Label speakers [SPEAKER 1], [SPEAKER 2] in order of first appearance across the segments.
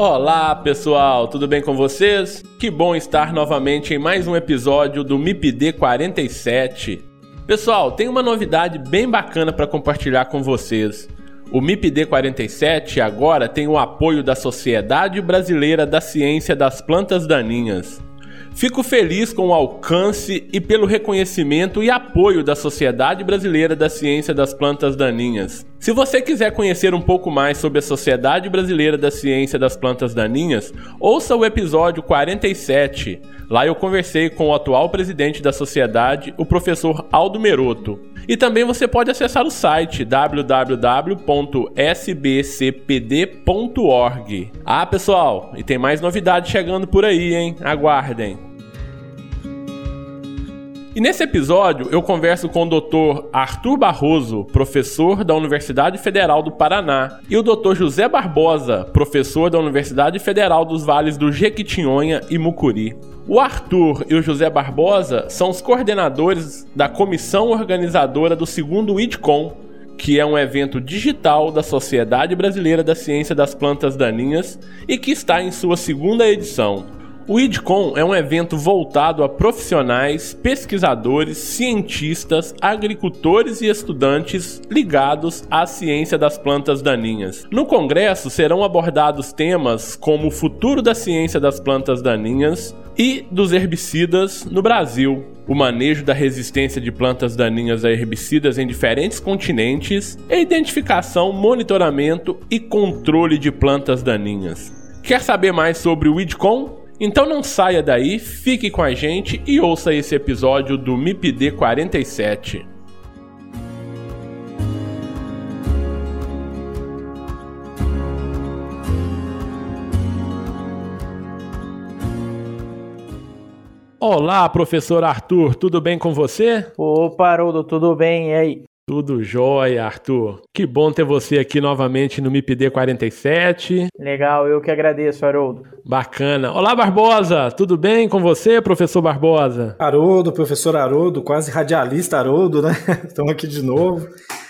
[SPEAKER 1] Olá pessoal, tudo bem com vocês? Que bom estar novamente em mais um episódio do MIPD 47. Pessoal, tem uma novidade bem bacana para compartilhar com vocês. O MIPD 47 agora tem o apoio da Sociedade Brasileira da Ciência das Plantas Daninhas. Fico feliz com o alcance e pelo reconhecimento e apoio da Sociedade Brasileira da Ciência das Plantas Daninhas. Se você quiser conhecer um pouco mais sobre a Sociedade Brasileira da Ciência das Plantas Daninhas, ouça o episódio 47. Lá eu conversei com o atual presidente da sociedade, o professor Aldo Meroto. E também você pode acessar o site www.sbcpd.org. Ah, pessoal, e tem mais novidades chegando por aí, hein? Aguardem. E nesse episódio eu converso com o Dr. Arthur Barroso, professor da Universidade Federal do Paraná, e o Dr. José Barbosa, professor da Universidade Federal dos Vales do Jequitinhonha e Mucuri. O Arthur e o José Barbosa são os coordenadores da comissão organizadora do segundo IDCOM, que é um evento digital da Sociedade Brasileira da Ciência das Plantas Daninhas e que está em sua segunda edição. O IDCOM é um evento voltado a profissionais, pesquisadores, cientistas, agricultores e estudantes ligados à ciência das plantas daninhas. No congresso serão abordados temas como o futuro da ciência das plantas daninhas e dos herbicidas no Brasil, o manejo da resistência de plantas daninhas a herbicidas em diferentes continentes, e identificação, monitoramento e controle de plantas daninhas. Quer saber mais sobre o IDCOM? Então não saia daí, fique com a gente e ouça esse episódio do MIPD 47. Olá, professor Arthur, tudo bem com você?
[SPEAKER 2] Opa, Haroldo, tudo bem? E aí?
[SPEAKER 1] Tudo jóia, Arthur. Que bom ter você aqui novamente no MIPD 47.
[SPEAKER 2] Legal, eu que agradeço, Haroldo.
[SPEAKER 1] Bacana. Olá, Barbosa. Tudo bem com você, professor Barbosa?
[SPEAKER 3] Haroldo, professor Haroldo, quase radialista Haroldo, né? Estamos aqui de novo.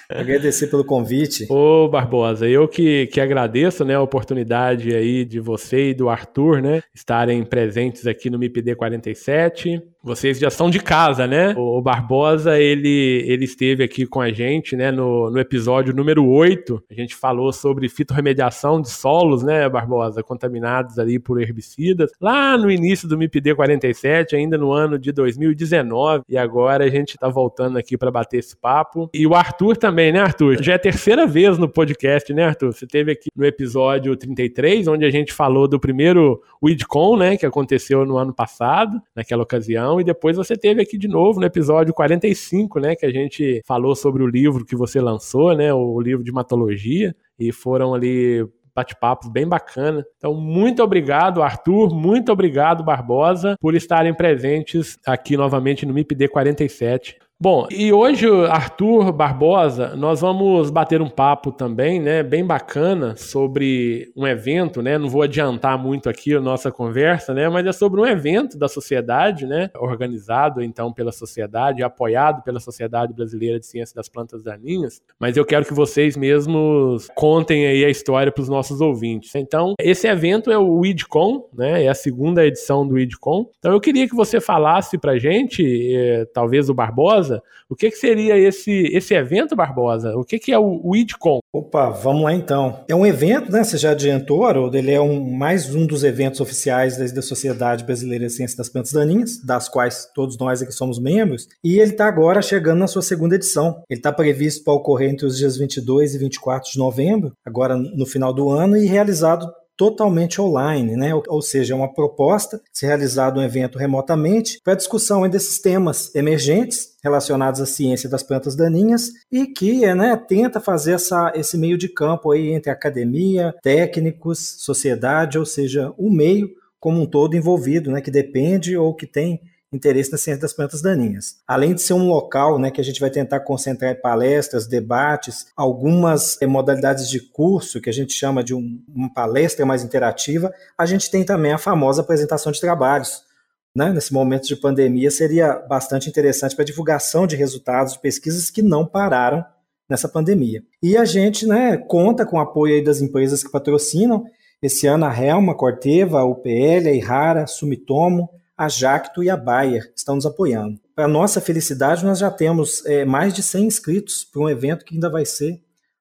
[SPEAKER 3] Agradecer pelo convite.
[SPEAKER 1] Ô, Barbosa, eu que, que agradeço né, a oportunidade aí de você e do Arthur, né, estarem presentes aqui no MIPD 47 vocês já são de casa, né? O Barbosa, ele, ele esteve aqui com a gente, né, no, no episódio número 8. A gente falou sobre fitorremediação de solos, né, Barbosa, contaminados ali por herbicidas, lá no início do MIPD 47, ainda no ano de 2019. E agora a gente tá voltando aqui para bater esse papo. E o Arthur também, né, Arthur? Já é a terceira vez no podcast, né, Arthur? Você teve aqui no episódio 33, onde a gente falou do primeiro WIDCON, né, que aconteceu no ano passado, naquela ocasião e depois você teve aqui de novo no episódio 45, né, que a gente falou sobre o livro que você lançou, né, o livro de hematologia, e foram ali bate-papos bem bacana. Então, muito obrigado, Arthur, muito obrigado, Barbosa, por estarem presentes aqui novamente no MIPD 47. Bom, e hoje, Arthur Barbosa, nós vamos bater um papo também, né, bem bacana sobre um evento, né? Não vou adiantar muito aqui a nossa conversa, né, mas é sobre um evento da sociedade, né, organizado então pela sociedade, apoiado pela Sociedade Brasileira de Ciência das Plantas Daninhas. Mas eu quero que vocês mesmos contem aí a história para os nossos ouvintes. Então, esse evento é o IDCOM, né? É a segunda edição do IDCOM. Então, eu queria que você falasse para gente, eh, talvez o Barbosa Barbosa. O que, que seria esse, esse evento, Barbosa? O que, que é o, o IDCOM?
[SPEAKER 3] Opa, vamos lá então. É um evento, né? Você já adiantou, Haroldo, ele é um, mais um dos eventos oficiais da, da Sociedade Brasileira de Ciência das Plantas Daninhas, das quais todos nós aqui somos membros, e ele está agora chegando na sua segunda edição. Ele está previsto para ocorrer entre os dias 22 e 24 de novembro, agora no final do ano, e realizado totalmente online, né? ou seja, é uma proposta de ser realizado um evento remotamente para discussão desses temas emergentes relacionados à ciência das plantas daninhas e que né, tenta fazer essa, esse meio de campo aí entre academia, técnicos, sociedade, ou seja, o meio como um todo envolvido, né, que depende ou que tem interesse na ciência das plantas daninhas. Além de ser um local né, que a gente vai tentar concentrar palestras, debates, algumas eh, modalidades de curso, que a gente chama de um, uma palestra mais interativa, a gente tem também a famosa apresentação de trabalhos. Né? Nesse momento de pandemia, seria bastante interessante para divulgação de resultados de pesquisas que não pararam nessa pandemia. E a gente né, conta com o apoio das empresas que patrocinam. Esse ano a Helma, Corteva, a UPL, a Irara, a Sumitomo, a Jacto e a Bayer estão nos apoiando. Para nossa felicidade, nós já temos é, mais de 100 inscritos para um evento que ainda vai ser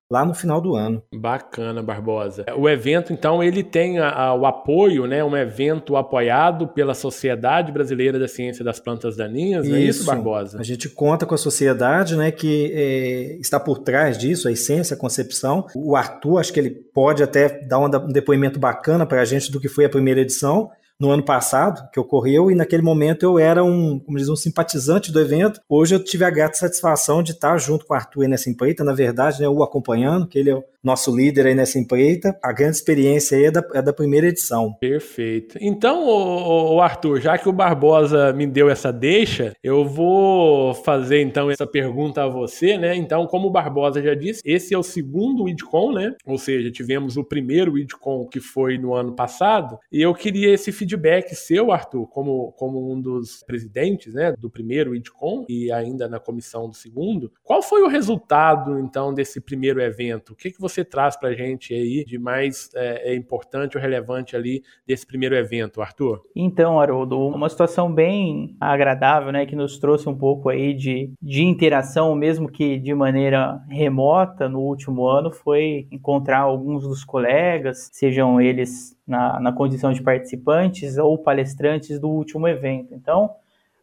[SPEAKER 3] lá no final do ano.
[SPEAKER 1] Bacana, Barbosa. O evento, então, ele tem a, a, o apoio, né? Um evento apoiado pela Sociedade Brasileira da Ciência das Plantas Daninhas, isso, é isso, Barbosa?
[SPEAKER 3] A gente conta com a sociedade, né, que é, está por trás disso, a essência, a concepção. O Arthur, acho que ele pode até dar um depoimento bacana para a gente do que foi a primeira edição no ano passado, que ocorreu, e naquele momento eu era um, como diz, um simpatizante do evento. Hoje eu tive a grata satisfação de estar junto com o Arthur nessa empreita, na verdade, né, o acompanhando, que ele é nosso líder aí nessa empreita. A grande experiência aí é da, é da primeira edição.
[SPEAKER 1] Perfeito. Então, o, Arthur, já que o Barbosa me deu essa deixa, eu vou fazer então essa pergunta a você, né? Então, como o Barbosa já disse, esse é o segundo IDCOM, né? Ou seja, tivemos o primeiro IDCOM que foi no ano passado, e eu queria esse feedback seu, Arthur, como, como um dos presidentes, né, do primeiro IDCOM e ainda na comissão do segundo. Qual foi o resultado, então, desse primeiro evento? O que, que você você traz para a gente aí de mais é, é, importante ou relevante ali desse primeiro evento, Arthur?
[SPEAKER 2] Então, Haroldo, uma situação bem agradável, né, que nos trouxe um pouco aí de, de interação, mesmo que de maneira remota no último ano, foi encontrar alguns dos colegas, sejam eles na, na condição de participantes ou palestrantes do último evento. Então,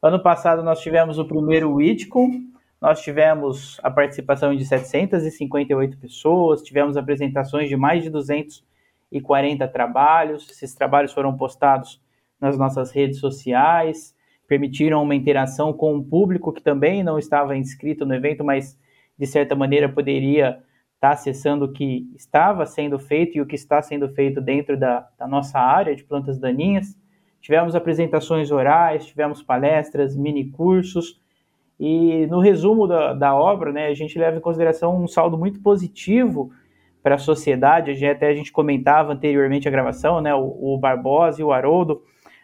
[SPEAKER 2] ano passado nós tivemos o primeiro WIDCOM, nós tivemos a participação de 758 pessoas, tivemos apresentações de mais de 240 trabalhos. Esses trabalhos foram postados nas nossas redes sociais, permitiram uma interação com o público que também não estava inscrito no evento, mas de certa maneira poderia estar acessando o que estava sendo feito e o que está sendo feito dentro da, da nossa área de plantas daninhas. Tivemos apresentações orais, tivemos palestras, mini cursos e no resumo da, da obra, né, a gente leva em consideração um saldo muito positivo para a sociedade. Até a gente comentava anteriormente a gravação, né, o, o Barbosa e o Haroldo.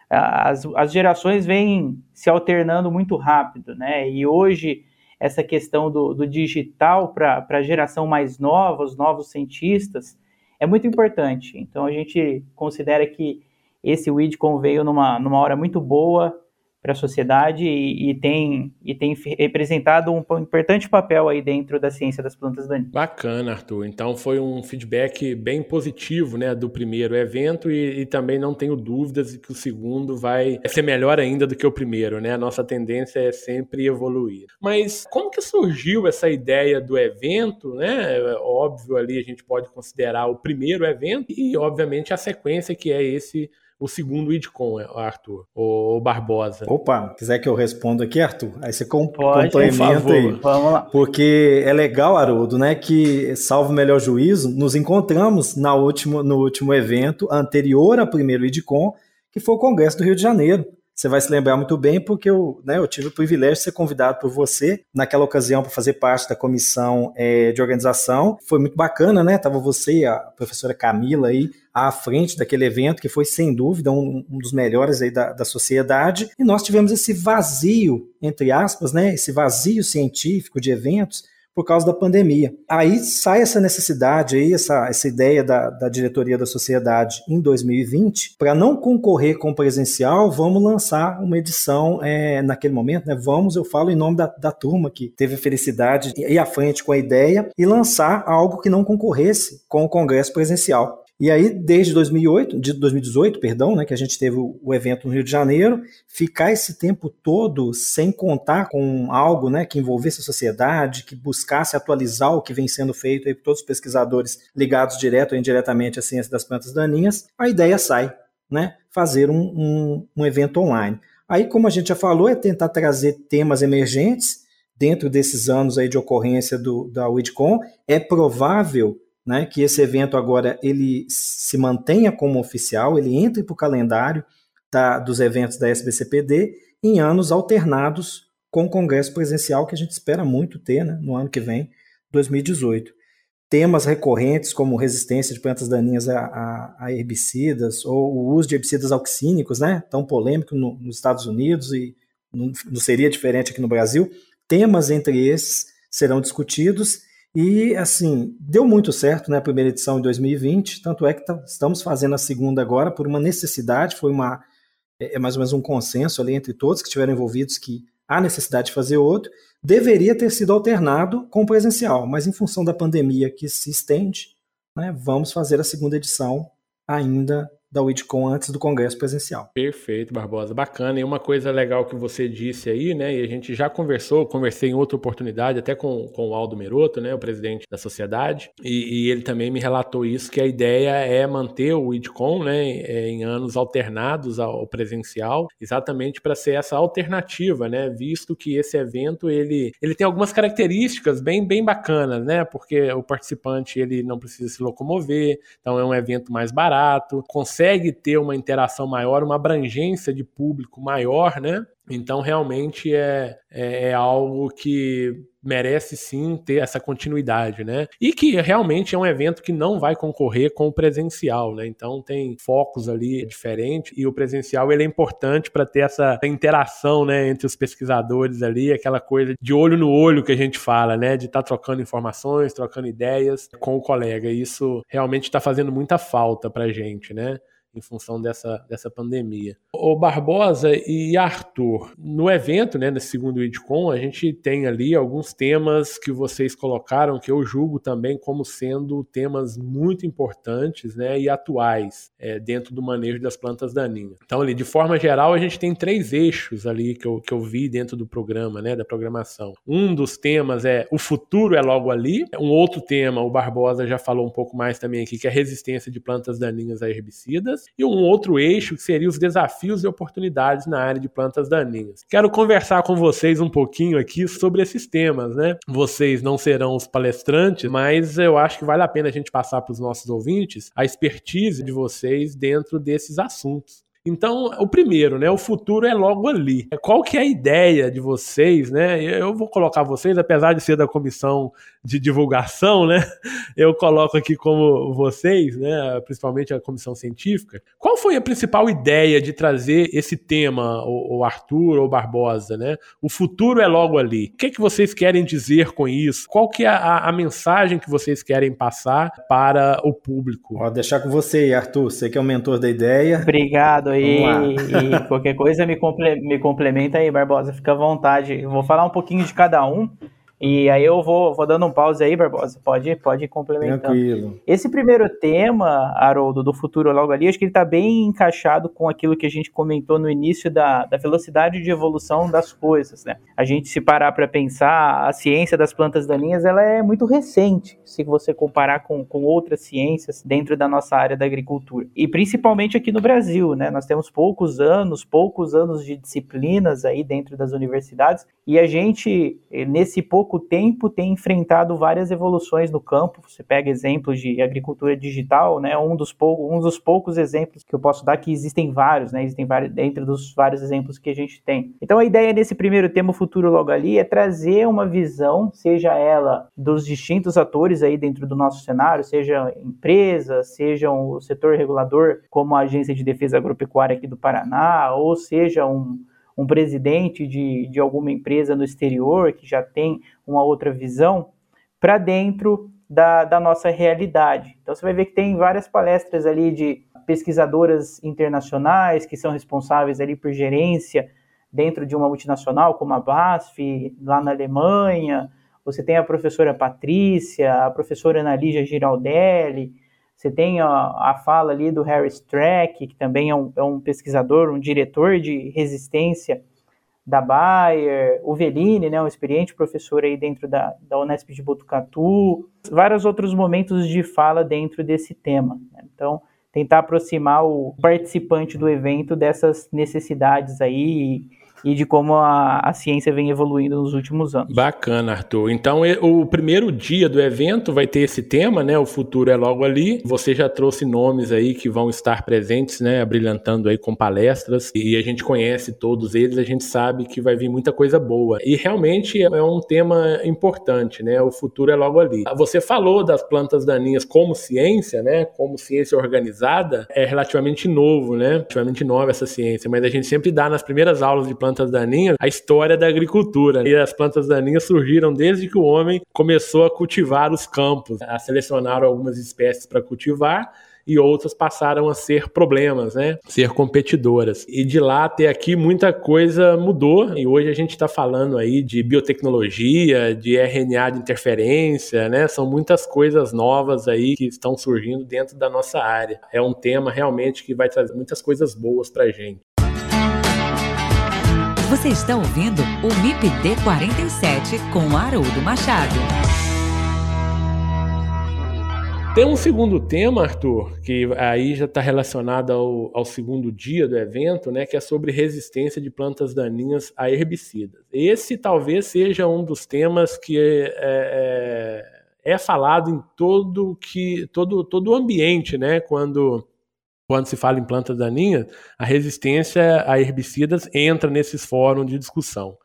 [SPEAKER 2] As, as gerações vêm se alternando muito rápido, né? E hoje essa questão do, do digital para a geração mais nova, os novos cientistas, é muito importante. Então a gente considera que esse WIDCON veio numa, numa hora muito boa, para a sociedade e, e, tem, e tem representado um importante papel aí dentro da ciência das plantas daninhas.
[SPEAKER 1] Bacana, Arthur. Então foi um feedback bem positivo né, do primeiro evento e, e, também não tenho dúvidas de que o segundo vai ser melhor ainda do que o primeiro. Né? A nossa tendência é sempre evoluir. Mas como que surgiu essa ideia do evento? Né? Óbvio, ali a gente pode considerar o primeiro evento e, obviamente, a sequência que é esse o segundo IDCOM, Arthur, o Barbosa.
[SPEAKER 3] Opa, quiser que eu responda aqui, Arthur? Aí você Pode, complementa aí. Vamos lá. Porque é legal, Haroldo, né, que, salvo o melhor juízo, nos encontramos na último, no último evento anterior ao primeiro IDCOM, que foi o Congresso do Rio de Janeiro. Você vai se lembrar muito bem, porque eu, né, eu tive o privilégio de ser convidado por você naquela ocasião para fazer parte da comissão é, de organização. Foi muito bacana, né? Tava você e a professora Camila aí à frente daquele evento, que foi sem dúvida um, um dos melhores aí da, da sociedade. E nós tivemos esse vazio, entre aspas, né? Esse vazio científico de eventos por causa da pandemia. Aí sai essa necessidade, aí, essa, essa ideia da, da diretoria da sociedade em 2020, para não concorrer com o presencial, vamos lançar uma edição é, naquele momento, né? Vamos, eu falo em nome da, da turma que teve a felicidade de ir à frente com a ideia e lançar algo que não concorresse com o congresso presencial. E aí, desde 2008, de 2018, perdão, né, que a gente teve o, evento no Rio de Janeiro, ficar esse tempo todo sem contar com algo né, que envolvesse a sociedade, que buscasse atualizar o que vem sendo feito aí por todos os pesquisadores ligados direto ou indiretamente à ciência das plantas daninhas, a ideia sai, né, fazer um, um, um evento online. Aí, como a gente já falou, é tentar trazer temas emergentes dentro desses anos aí de ocorrência do, da WIDCON. É provável né, que esse evento agora ele se mantenha como oficial, ele entre para o calendário da, dos eventos da SBCPD em anos alternados com o congresso presencial que a gente espera muito ter né, no ano que vem, 2018. Temas recorrentes como resistência de plantas daninhas a, a, a herbicidas ou o uso de herbicidas auxínicos, né, tão polêmico no, nos Estados Unidos e não, não seria diferente aqui no Brasil. Temas entre esses serão discutidos e, assim, deu muito certo né, a primeira edição em 2020, tanto é que estamos fazendo a segunda agora por uma necessidade, foi uma, é, é, mais ou menos um consenso ali entre todos que estiveram envolvidos que há necessidade de fazer outro. Deveria ter sido alternado com presencial, mas em função da pandemia que se estende, né, vamos fazer a segunda edição ainda da WIDCON antes do congresso presencial.
[SPEAKER 1] Perfeito, Barbosa. Bacana. E uma coisa legal que você disse aí, né? E a gente já conversou, conversei em outra oportunidade, até com, com o Aldo Meroto, né? O presidente da sociedade. E, e ele também me relatou isso, que a ideia é manter o WIDCON, né? É, em anos alternados ao presencial, exatamente para ser essa alternativa, né? Visto que esse evento, ele, ele tem algumas características bem, bem bacanas, né? Porque o participante, ele não precisa se locomover, então é um evento mais barato, consegue consegue ter uma interação maior, uma abrangência de público maior, né? Então, realmente é, é, é, algo que merece sim ter essa continuidade, né? E que realmente é um evento que não vai concorrer com o presencial, né? Então, tem focos ali diferentes e o presencial ele é importante para ter essa interação, né, entre os pesquisadores ali, aquela coisa de olho no olho que a gente fala, né? De estar tá trocando informações, trocando ideias com o colega. Isso realmente está fazendo muita falta para gente, né? Em função dessa, dessa pandemia. O Barbosa e Arthur, no evento, né, nesse segundo IDCOM, a gente tem ali alguns temas que vocês colocaram que eu julgo também como sendo temas muito importantes né, e atuais é, dentro do manejo das plantas daninhas. Então, ali, de forma geral, a gente tem três eixos ali que eu, que eu vi dentro do programa, né, da programação. Um dos temas é o futuro é logo ali. Um outro tema, o Barbosa já falou um pouco mais também aqui, que é a resistência de plantas daninhas a herbicidas e um outro eixo que seria os desafios e oportunidades na área de plantas daninhas. Quero conversar com vocês um pouquinho aqui sobre esses temas, né? Vocês não serão os palestrantes, mas eu acho que vale a pena a gente passar para os nossos ouvintes a expertise de vocês dentro desses assuntos. Então, o primeiro, né? O futuro é logo ali. Qual que é a ideia de vocês, né? Eu vou colocar vocês, apesar de ser da comissão de divulgação, né? Eu coloco aqui como vocês, né? Principalmente a comissão científica. Qual foi a principal ideia de trazer esse tema, o Arthur ou Barbosa, né? O futuro é logo ali. O que, é que vocês querem dizer com isso? Qual que é a, a mensagem que vocês querem passar para o público?
[SPEAKER 3] Pode deixar com você, Arthur. Você que é o mentor da ideia.
[SPEAKER 2] Obrigado aí. E qualquer coisa me, comple me complementa aí, Barbosa. Fica à vontade. Eu vou falar um pouquinho de cada um. E aí eu vou, vou dando um pause aí, Barbosa. Pode, pode complementar.
[SPEAKER 3] Tranquilo.
[SPEAKER 2] Esse primeiro tema, Haroldo, do futuro logo ali, acho que ele está bem encaixado com aquilo que a gente comentou no início da, da velocidade de evolução das coisas, né? A gente se parar para pensar, a ciência das plantas daninhas, ela é muito recente, se você comparar com, com outras ciências dentro da nossa área da agricultura. E principalmente aqui no Brasil, né? Nós temos poucos anos, poucos anos de disciplinas aí dentro das universidades, e a gente, nesse pouco pouco tempo tem enfrentado várias evoluções no campo. Você pega exemplos de agricultura digital, né? Um dos, pou, um dos poucos exemplos que eu posso dar, que existem vários, né? Existem vários, dentro dos vários exemplos que a gente tem. Então a ideia desse primeiro tema, futuro logo ali, é trazer uma visão, seja ela dos distintos atores aí dentro do nosso cenário, seja empresa, seja o setor regulador, como a Agência de Defesa Agropecuária aqui do Paraná, ou seja um um presidente de, de alguma empresa no exterior que já tem uma outra visão, para dentro da, da nossa realidade. Então você vai ver que tem várias palestras ali de pesquisadoras internacionais que são responsáveis ali por gerência dentro de uma multinacional como a BASF, lá na Alemanha. Você tem a professora Patrícia, a professora Ana Lígia Giraldelli, você tem a, a fala ali do Harry Streck, que também é um, é um pesquisador, um diretor de resistência da Bayer, o Veline, né, um experiente professor aí dentro da, da Unesp de Botucatu, vários outros momentos de fala dentro desse tema. Né? Então, tentar aproximar o participante do evento dessas necessidades aí e de como a, a ciência vem evoluindo nos últimos anos.
[SPEAKER 1] Bacana, Arthur. Então, o primeiro dia do evento vai ter esse tema, né? O futuro é logo ali. Você já trouxe nomes aí que vão estar presentes, né? Brilhantando aí com palestras. E a gente conhece todos eles, a gente sabe que vai vir muita coisa boa. E realmente é um tema importante, né? O futuro é logo ali. Você falou das plantas daninhas como ciência, né? Como ciência organizada, é relativamente novo, né? Relativamente nova essa ciência, mas a gente sempre dá nas primeiras aulas de plantas plantas daninhas a história da agricultura. E as plantas daninhas surgiram desde que o homem começou a cultivar os campos, a selecionar algumas espécies para cultivar e outras passaram a ser problemas, né? Ser competidoras. E de lá até aqui muita coisa mudou e hoje a gente está falando aí de biotecnologia, de RNA de interferência, né? São muitas coisas novas aí que estão surgindo dentro da nossa área. É um tema realmente que vai trazer muitas coisas boas para gente.
[SPEAKER 4] Você está ouvindo o MIPD 47 com Haroldo Machado.
[SPEAKER 1] Tem um segundo tema, Arthur, que aí já está relacionado ao, ao, segundo dia do evento, né, que é sobre resistência de plantas daninhas a herbicidas. Esse talvez seja um dos temas que é, é, é falado em todo que todo todo o ambiente, né, quando quando se fala em plantas daninhas, a resistência a herbicidas entra nesses fóruns de discussão.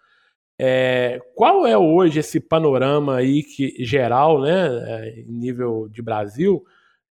[SPEAKER 1] É, qual é hoje esse panorama aí que geral, né, é, em nível de Brasil,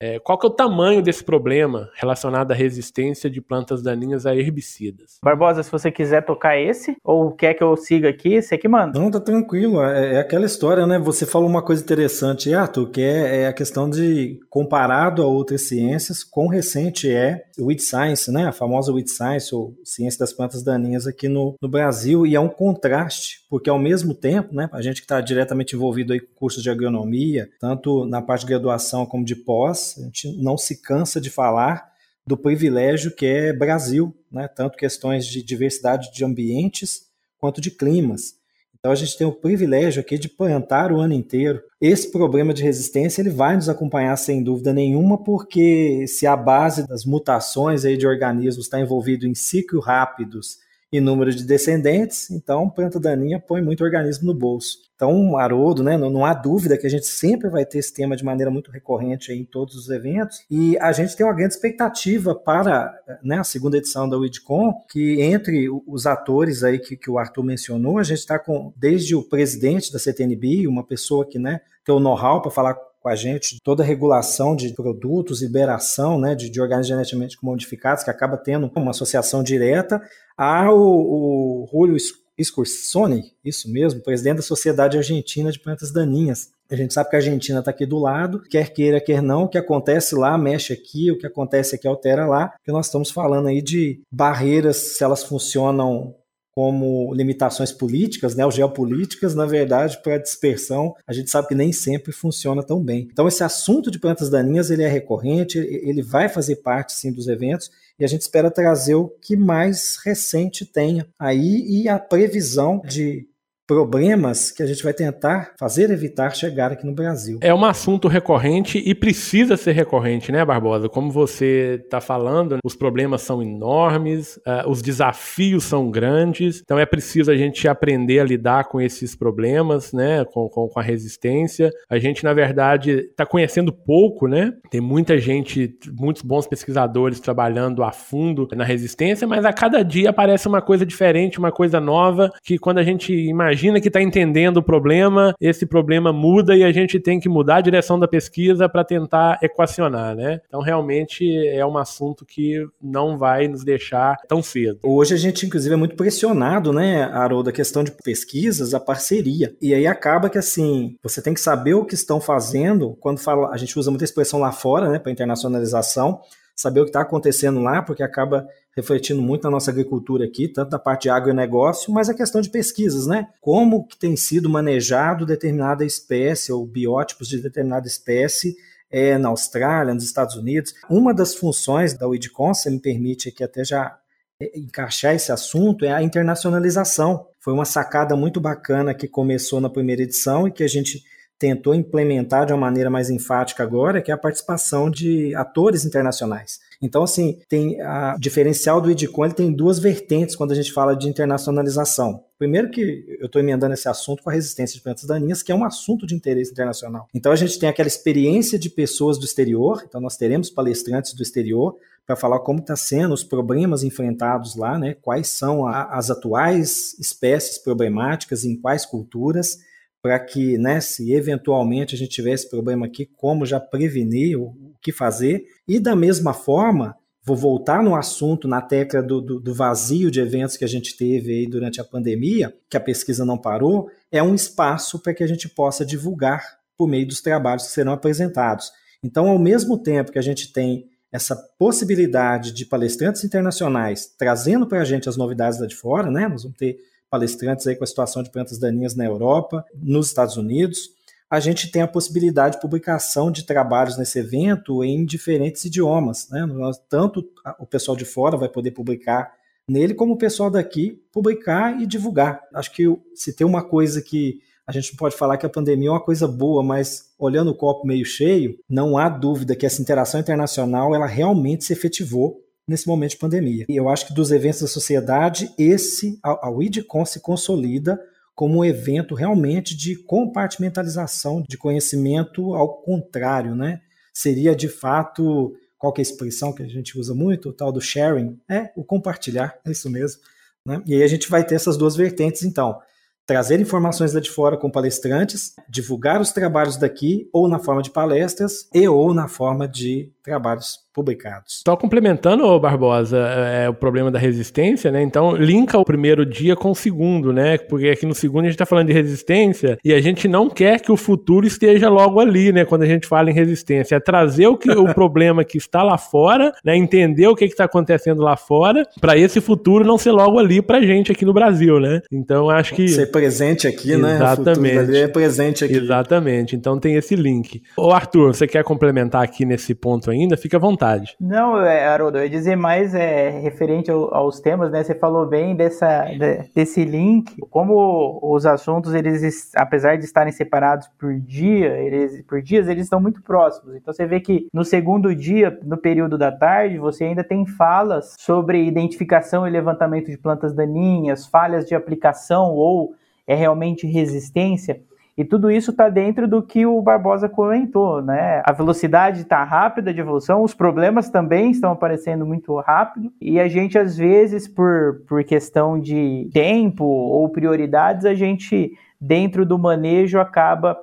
[SPEAKER 1] é, qual que é o tamanho desse problema relacionado à resistência de plantas daninhas a herbicidas?
[SPEAKER 2] Barbosa, se você quiser tocar esse, ou quer que eu siga aqui, você que manda.
[SPEAKER 3] Não, tá tranquilo. É, é aquela história, né? Você falou uma coisa interessante, Arthur, que é, é, a questão de, comparado a outras ciências, quão recente é o Weed Science, né? A famosa Weed Science, ou ciência das plantas daninhas aqui no, no Brasil, e é um contraste, porque ao mesmo tempo, né? A gente que está diretamente envolvido aí com cursos de agronomia, tanto na parte de graduação como de pós, a gente não se cansa de falar do privilégio que é Brasil, né? tanto questões de diversidade de ambientes quanto de climas. Então a gente tem o privilégio aqui de plantar o ano inteiro. Esse problema de resistência ele vai nos acompanhar sem dúvida nenhuma, porque se a base das mutações aí de organismos está envolvido em ciclos rápidos e número de descendentes, então planta daninha põe muito organismo no bolso. Então, Haroldo, né, não, não, há dúvida que a gente sempre vai ter esse tema de maneira muito recorrente em todos os eventos, e a gente tem uma grande expectativa para né, a segunda edição da WIDCON, que entre os atores aí que, que o Arthur mencionou, a gente está com desde o presidente da CTNB, uma pessoa que né, tem o know-how para falar com a gente toda a regulação de produtos, liberação né, de, de organismos geneticamente modificados, que acaba tendo uma associação direta, ao o Julio Scursoni, isso mesmo, presidente da Sociedade Argentina de Plantas Daninhas. A gente sabe que a Argentina está aqui do lado, quer queira, quer não, o que acontece lá mexe aqui, o que acontece aqui altera lá, porque nós estamos falando aí de barreiras, se elas funcionam como limitações políticas, né, ou geopolíticas, na verdade, para dispersão, a gente sabe que nem sempre funciona tão bem. Então, esse assunto de plantas daninhas, ele é recorrente, ele vai fazer parte, sim, dos eventos, e a gente espera trazer o que mais recente tenha aí e a previsão de problemas que a gente vai tentar fazer evitar chegar aqui no Brasil.
[SPEAKER 1] É um assunto recorrente e precisa ser recorrente, né, Barbosa? Como você está falando, os problemas são enormes, uh, os desafios são grandes, então é preciso a gente aprender a lidar com esses problemas, né, com, com, com a resistência. A gente, na verdade, está conhecendo pouco, né? Tem muita gente, muitos bons pesquisadores trabalhando a fundo na resistência, mas a cada dia aparece uma coisa diferente, uma coisa nova, que quando a gente imagina imagina que está entendendo o problema, esse problema muda e a gente tem que mudar a direção da pesquisa para tentar equacionar, né? Então, realmente é um assunto que não vai nos deixar tão cedo.
[SPEAKER 3] Hoje a gente, inclusive, é muito pressionado, né, Haroldo, a questão de pesquisas, a parceria. E aí acaba que, assim, você tem que saber o que estão fazendo. Quando fala, a gente usa muita expressão lá fora, né, para internacionalização, saber o que está acontecendo lá, porque acaba refletindo muito na nossa agricultura aqui, tanto na parte de agronegócio, mas a questão de pesquisas, né? Como que tem sido manejado determinada espécie ou biótipos de determinada espécie é, na Austrália, nos Estados Unidos. Uma das funções da WIDCON, se me permite aqui até já é, encaixar esse assunto, é a internacionalização. Foi uma sacada muito bacana que começou na primeira edição e que a gente tentou implementar de uma maneira mais enfática agora, que é a participação de atores internacionais. Então, assim, tem a diferencial do IDCON, ele tem duas vertentes quando a gente fala de internacionalização. Primeiro que eu estou emendando esse assunto com a resistência de plantas daninhas, que é um assunto de interesse internacional. Então a gente tem aquela experiência de pessoas do exterior, então nós teremos palestrantes do exterior para falar como está sendo os problemas enfrentados lá, né? Quais são a, as atuais espécies problemáticas em quais culturas para que, né, se eventualmente a gente tiver esse problema aqui, como já prevenir, o que fazer. E da mesma forma, vou voltar no assunto, na tecla do, do, do, vazio de eventos que a gente teve aí durante a pandemia, que a pesquisa não parou, é um espaço para que a gente possa divulgar por meio dos trabalhos que serão apresentados. Então, ao mesmo tempo que a gente tem essa possibilidade de palestrantes internacionais trazendo para a gente as novidades lá de fora, né? Nós vamos ter palestrantes aí com a situação de plantas daninhas na Europa, nos Estados Unidos. A gente tem a possibilidade de publicação de trabalhos nesse evento em diferentes idiomas. Né? Tanto o pessoal de fora vai poder publicar nele, como o pessoal daqui publicar e divulgar. Acho que se tem uma coisa que a gente não pode falar que a pandemia é uma coisa boa, mas olhando o copo meio cheio, não há dúvida que essa interação internacional ela realmente se efetivou nesse momento de pandemia. E eu acho que dos eventos da sociedade, esse, a, WIDCON se consolida como um evento realmente de compartimentalização de conhecimento ao contrário, né? Seria de fato, qual é a expressão que a gente usa muito, o tal do sharing, é o compartilhar, é isso mesmo. Né? E aí a gente vai ter essas duas vertentes, então, trazer informações lá de fora com palestrantes, divulgar os trabalhos daqui, ou na forma de palestras, e ou na forma de trabalhos publicados.
[SPEAKER 1] Só complementando, Barbosa, é, o problema da resistência, né? Então, linka o primeiro dia com o segundo, né? Porque aqui no segundo a gente está falando de resistência e a gente não quer que o futuro esteja logo ali, né? Quando a gente fala em resistência. É trazer o, que, o problema que está lá fora, né? Entender o que está acontecendo lá fora, para esse futuro não ser logo ali para a gente aqui no Brasil, né? Então, acho que.
[SPEAKER 3] Ser presente aqui,
[SPEAKER 1] Exatamente. né? Exatamente.
[SPEAKER 3] É presente aqui.
[SPEAKER 1] Exatamente. Então, tem esse link. Ô, Arthur, você quer complementar aqui nesse ponto ainda? Fica à vontade.
[SPEAKER 2] Não, é, Haroldo, eu ia dizer mais é, referente ao, aos temas, né? Você falou bem dessa, de, desse link, como os assuntos, eles, apesar de estarem separados por dia, eles, por dias, eles estão muito próximos. Então você vê que no segundo dia, no período da tarde, você ainda tem falas sobre identificação e levantamento de plantas daninhas, falhas de aplicação ou é realmente resistência. E tudo isso está dentro do que o Barbosa comentou, né? A velocidade está rápida de evolução, os problemas também estão aparecendo muito rápido, e a gente, às vezes, por, por questão de tempo ou prioridades, a gente, dentro do manejo, acaba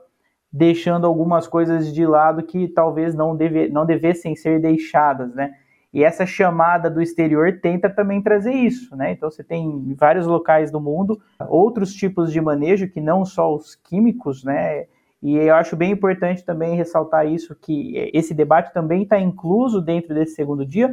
[SPEAKER 2] deixando algumas coisas de lado que talvez não, deve, não devessem ser deixadas, né? E essa chamada do exterior tenta também trazer isso, né? Então você tem em vários locais do mundo outros tipos de manejo que não só os químicos, né? E eu acho bem importante também ressaltar isso que esse debate também está incluso dentro desse segundo dia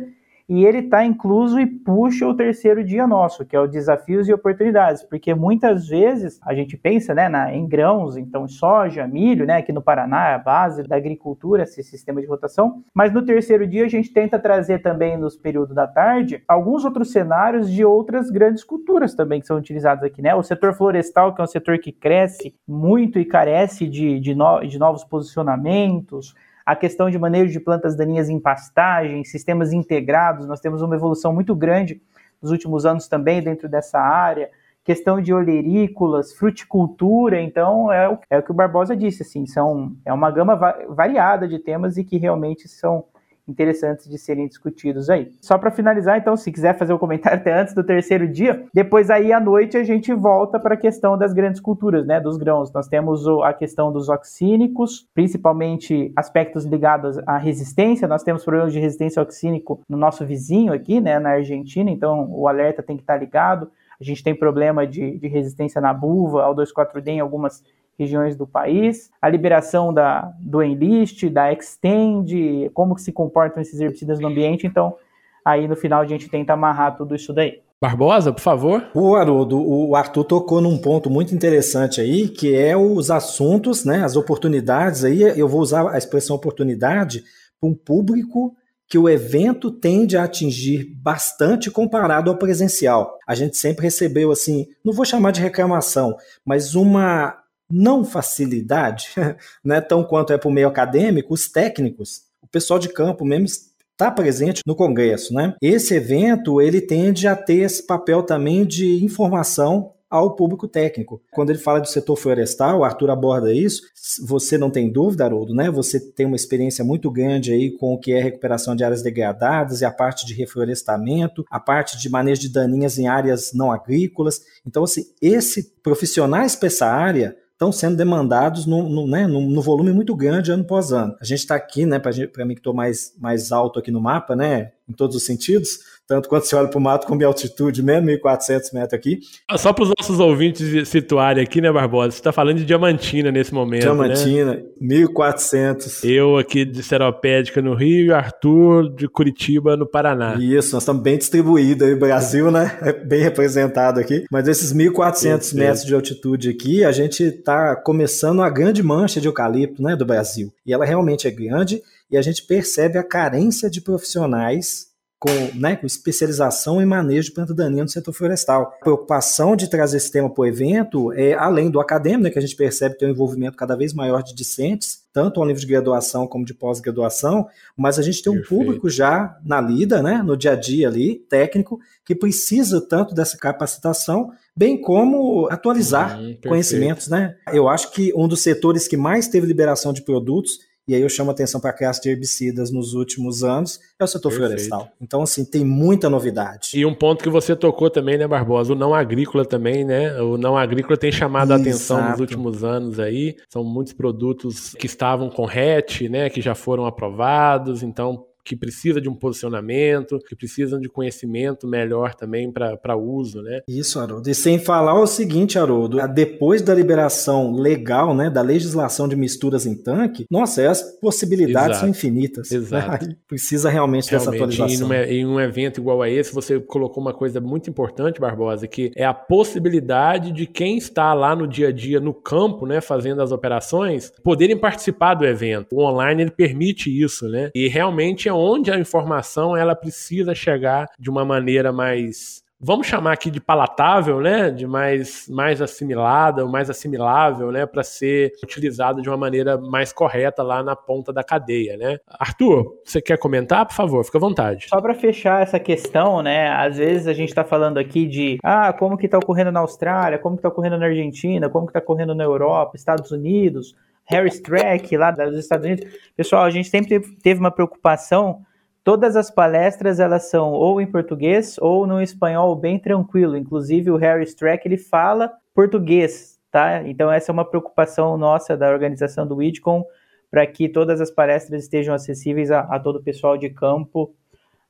[SPEAKER 2] e ele está incluso e puxa o terceiro dia nosso, que é o desafios e oportunidades, porque muitas vezes a gente pensa né, na, em grãos, então soja, milho, né, aqui no Paraná a base da agricultura, esse sistema de rotação, mas no terceiro dia a gente tenta trazer também nos períodos da tarde alguns outros cenários de outras grandes culturas também que são utilizados aqui, né, o setor florestal, que é um setor que cresce muito e carece de, de, no, de novos posicionamentos, a questão de manejo de plantas daninhas em pastagem, sistemas integrados, nós temos uma evolução muito grande nos últimos anos também dentro dessa área, questão de olerícolas, fruticultura, então é o, é o que o Barbosa disse, assim, são, é uma gama va variada de temas e que realmente são interessantes de serem discutidos aí. Só para finalizar, então, se quiser fazer um comentário até antes do terceiro dia, depois aí à noite a gente volta para a questão das grandes culturas, né, dos grãos. Nós temos a questão dos oxínicos, principalmente aspectos ligados à resistência. Nós temos problemas de resistência oxínico no nosso vizinho aqui, né, na Argentina, então o alerta tem que estar ligado. A gente tem problema de, de resistência na buva, ao 2,4-D em algumas regiões do país, a liberação da, do Enlist, da Extend, como que se comportam esses herbicidas no ambiente, então aí no final a gente tenta amarrar tudo isso daí.
[SPEAKER 1] Barbosa, por favor.
[SPEAKER 3] O Haroldo, o Arthur tocou num ponto muito interessante aí, que é os assuntos, né, as oportunidades aí, eu vou usar a expressão oportunidade para um público que o evento tende a atingir bastante comparado ao presencial. A gente sempre recebeu assim, não vou chamar de reclamação, mas uma não facilidade, né, tão quanto é para o meio acadêmico, os técnicos, o pessoal de campo mesmo está presente no congresso, né? Esse evento ele tende a ter esse papel também de informação ao público técnico. Quando ele fala do setor florestal, o Arthur aborda isso, você não tem dúvida, Haroldo, né? Você tem uma experiência muito grande aí com o que é recuperação de áreas degradadas e a parte de reflorestamento, a parte de manejo de daninhas em áreas não agrícolas. Então, assim, esse profissionais para essa área estão sendo demandados no, no, né, no, no, volume muito grande ano após ano. A gente está aqui, né, para mim que estou mais, mais alto aqui no mapa, né, em todos os sentidos, tanto quando você olha para o mato como em altitude, mesmo 1.400 metros aqui.
[SPEAKER 1] Ah, só para os nossos ouvintes situarem aqui, né, Barbosa? Você está falando de Diamantina nesse momento,
[SPEAKER 3] Diamantina, né? 1.400.
[SPEAKER 1] Eu aqui de Seropédica no Rio e Arthur de Curitiba no Paraná.
[SPEAKER 3] Isso, nós estamos bem distribuídos aí, o Brasil, né? É bem representado aqui. Mas esses 1.400 metros de altitude aqui, a gente está começando a grande mancha de eucalipto, né, do Brasil. E ela realmente é grande e a gente percebe a carência de profissionais com, né, com especialização em manejo de planta daninha no setor florestal. A preocupação de trazer esse tema para o evento é, além do acadêmico, né, que a gente percebe ter um envolvimento cada vez maior de discentes, tanto ao nível de graduação como de pós-graduação, mas a gente tem um Perfeito. público já na lida, né, no dia a dia ali, técnico, que precisa tanto dessa capacitação, bem como atualizar hum, conhecimentos, né? Eu acho que um dos setores que mais teve liberação de produtos e aí eu chamo a atenção para a criação de herbicidas nos últimos anos, é o setor Perfeito. florestal. Então, assim, tem muita novidade.
[SPEAKER 1] E um ponto que você tocou também, né, Barbosa? O não agrícola também, né? O não agrícola tem chamado Exato. a atenção nos últimos anos aí. São muitos produtos que estavam com RET, né? Que já foram aprovados. Então, que precisa de um posicionamento, que precisam de conhecimento melhor também para uso, né?
[SPEAKER 3] Isso, Haroldo. E sem falar o seguinte, Haroldo, depois da liberação legal, né, da legislação de misturas em tanque, nossa, as possibilidades Exato. são infinitas.
[SPEAKER 1] Exato.
[SPEAKER 3] Precisa realmente, realmente dessa atualização.
[SPEAKER 1] Em um evento igual a esse, você colocou uma coisa muito importante, Barbosa, que é a possibilidade de quem está lá no dia a dia, no campo, né, fazendo as operações, poderem participar do evento. O online ele permite isso, né? E realmente é onde a informação ela precisa chegar de uma maneira mais vamos chamar aqui de palatável, né, de mais, mais assimilada, mais assimilável, né, para ser utilizado de uma maneira mais correta lá na ponta da cadeia, né? Arthur, você quer comentar, por favor, fica à vontade.
[SPEAKER 2] Só para fechar essa questão, né, às vezes a gente está falando aqui de, ah, como que está ocorrendo na Austrália, como que está ocorrendo na Argentina, como que está ocorrendo na Europa, Estados Unidos, Harris Track lá dos Estados Unidos. Pessoal, a gente sempre teve uma preocupação. Todas as palestras elas são ou em português ou no espanhol bem tranquilo. Inclusive o Harris Track ele fala português, tá? Então essa é uma preocupação nossa da organização do WIDCOM para que todas as palestras estejam acessíveis a, a todo o pessoal de campo